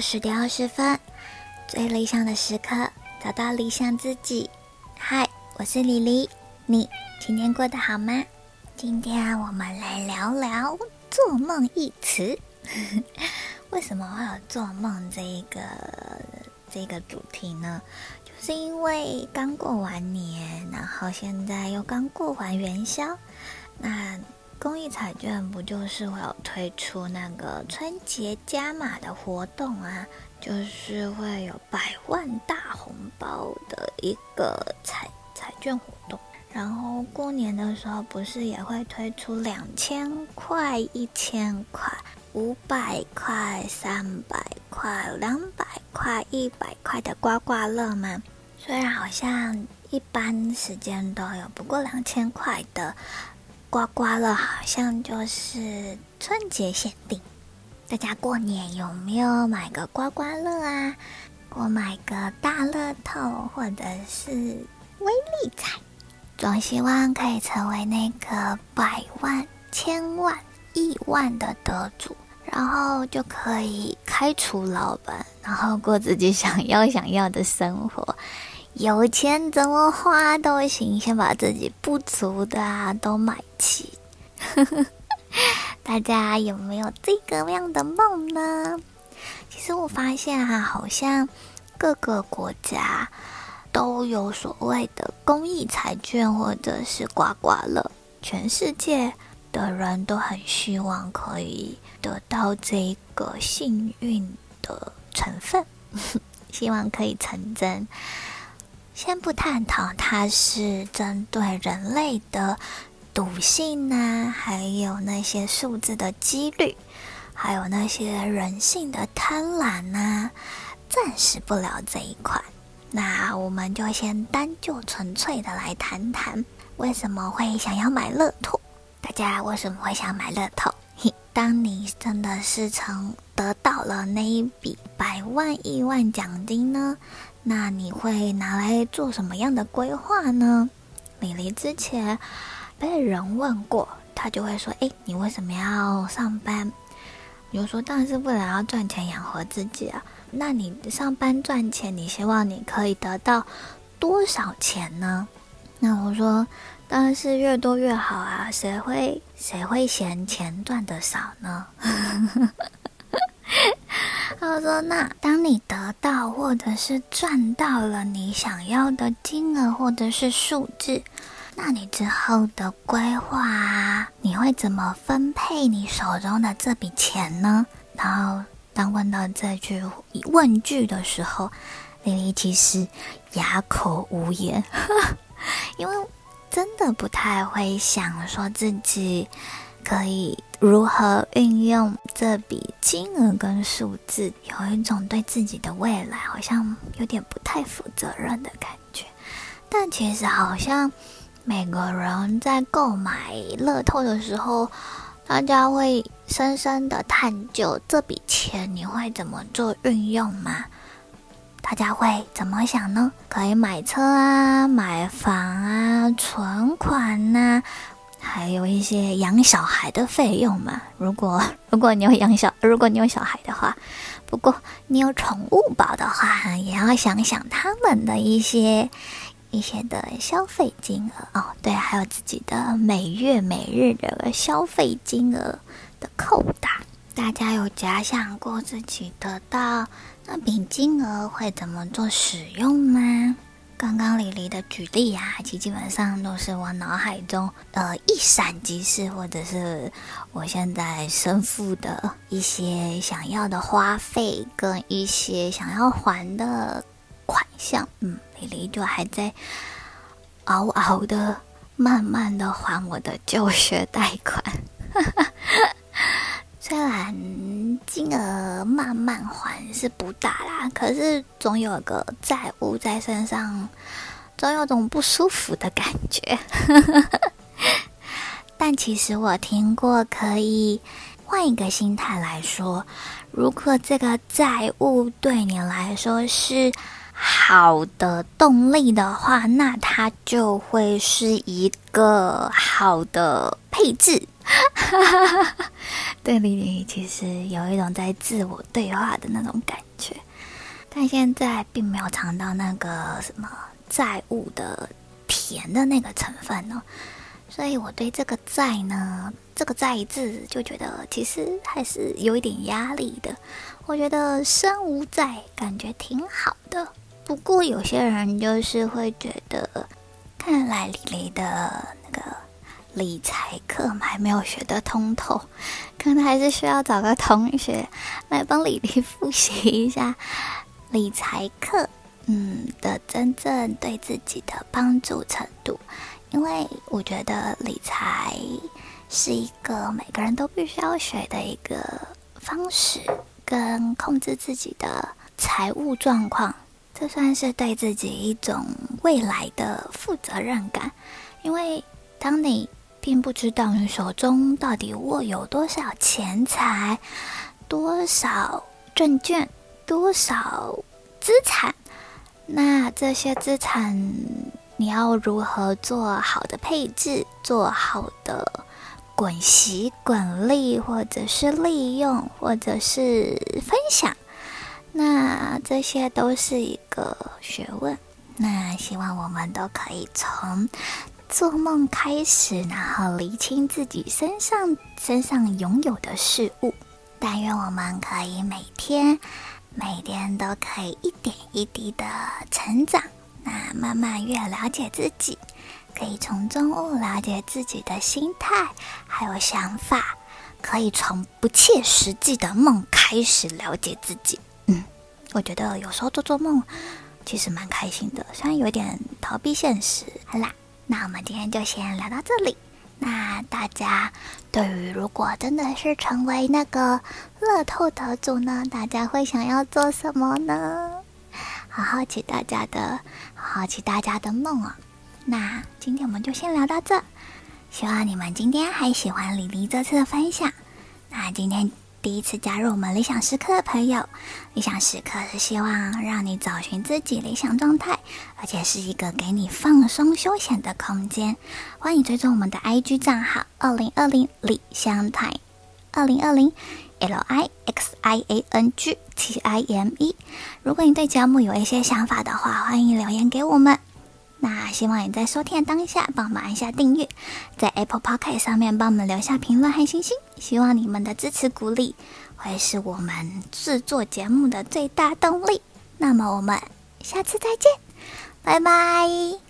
十点二十分，最理想的时刻，找到理想自己。嗨，我是李黎，你今天过得好吗？今天我们来聊聊“做梦”一词。为什么会有“做梦”这一个这个主题呢？就是因为刚过完年，然后现在又刚过完元宵，那。公益彩券不就是会有推出那个春节加码的活动啊？就是会有百万大红包的一个彩彩券活动。然后过年的时候不是也会推出两千块、一千块、五百块、三百块、两百块、一百块的刮刮乐吗？虽然好像一般时间都有，不过两千块的。刮刮乐好像就是春节限定，大家过年有没有买个刮刮乐啊？我买个大乐透或者是威力彩，总希望可以成为那个百万、千万、亿万的得主，然后就可以开除老板，然后过自己想要想要的生活。有钱怎么花都行，先把自己不足的啊都买齐。大家有没有这个样的梦呢？其实我发现哈、好像各个国家都有所谓的公益彩券或者是刮刮乐，全世界的人都很希望可以得到这个幸运的成分，希望可以成真。先不探讨它是针对人类的赌性呐，还有那些数字的几率，还有那些人性的贪婪呐，暂时不聊这一块。那我们就先单就纯粹的来谈谈，为什么会想要买乐透？大家为什么会想买乐透？嘿，当你真的是曾得到了那一笔百万亿万奖金呢？那你会拿来做什么样的规划呢？李黎之前被人问过，他就会说：“诶，你为什么要上班？”比如说，当然是为了要赚钱养活自己啊。那你上班赚钱，你希望你可以得到多少钱呢？那我说，当然是越多越好啊。谁会谁会嫌钱赚得少呢？他说：“那当你得到或者是赚到了你想要的金额或者是数字，那你之后的规划，你会怎么分配你手中的这笔钱呢？”然后当问到这句问句的时候，丽丽其实哑口无言，因为真的不太会想说自己可以。如何运用这笔金额跟数字，有一种对自己的未来好像有点不太负责任的感觉。但其实好像每个人在购买乐透的时候，大家会深深的探究这笔钱你会怎么做运用吗？大家会怎么想呢？可以买车啊，买房啊，存款呐、啊。还有一些养小孩的费用嘛，如果 如果你有养小，如果你有小孩的话，不过你有宠物宝的话，也要想想他们的一些一些的消费金额哦。对，还有自己的每月每日的消费金额的扣打，大家有假想过自己得到那笔金额会怎么做使用吗？刚刚李黎的举例啊，其基本上都是我脑海中呃一闪即逝，或者是我现在身负的一些想要的花费跟一些想要还的款项。嗯，李黎就还在嗷嗷的、慢慢的还我的就学贷款。虽然金额慢慢还是不大啦，可是总有个债务在身上，总有种不舒服的感觉。但其实我听过，可以换一个心态来说，如果这个债务对你来说是好的动力的话，那它就会是一个好的配置。对李李其实有一种在自我对话的那种感觉，但现在并没有尝到那个什么债务的甜的那个成分哦，所以我对这个债呢，这个债字就觉得其实还是有一点压力的。我觉得身无债感觉挺好的，不过有些人就是会觉得，看来李李的那个。理财课还没有学得通透，可能还是需要找个同学来帮李李复习一下理财课，嗯的真正对自己的帮助程度。因为我觉得理财是一个每个人都必须要学的一个方式，跟控制自己的财务状况，这算是对自己一种未来的负责任感。因为当你并不知道你手中到底握有多少钱财、多少证券、多少资产。那这些资产你要如何做好的配置、做好的滚息、滚利，或者是利用，或者是分享？那这些都是一个学问。那希望我们都可以从。做梦开始，然后厘清自己身上身上拥有的事物。但愿我们可以每天每天都可以一点一滴的成长，那慢慢越了解自己，可以从中物了解自己的心态还有想法，可以从不切实际的梦开始了解自己。嗯，我觉得有时候做做梦其实蛮开心的，虽然有点逃避现实。好啦。那我们今天就先聊到这里。那大家对于如果真的是成为那个乐透得主呢，大家会想要做什么呢？好好奇大家的，好好奇大家的梦啊。那今天我们就先聊到这，希望你们今天还喜欢李黎这次的分享。那今天。第一次加入我们理想时刻的朋友，理想时刻是希望让你找寻自己理想状态，而且是一个给你放松休闲的空间。欢迎追踪我们的 IG 账号：二零二零理想 time，二零二零 L I X I A N G T I M E。如果你对节目有一些想法的话，欢迎留言给我们。那希望你在收听的当下帮我们按下订阅，在 Apple p o c k e t 上面帮我们留下评论和星星。希望你们的支持鼓励会是我们制作节目的最大动力。那么我们下次再见，拜拜。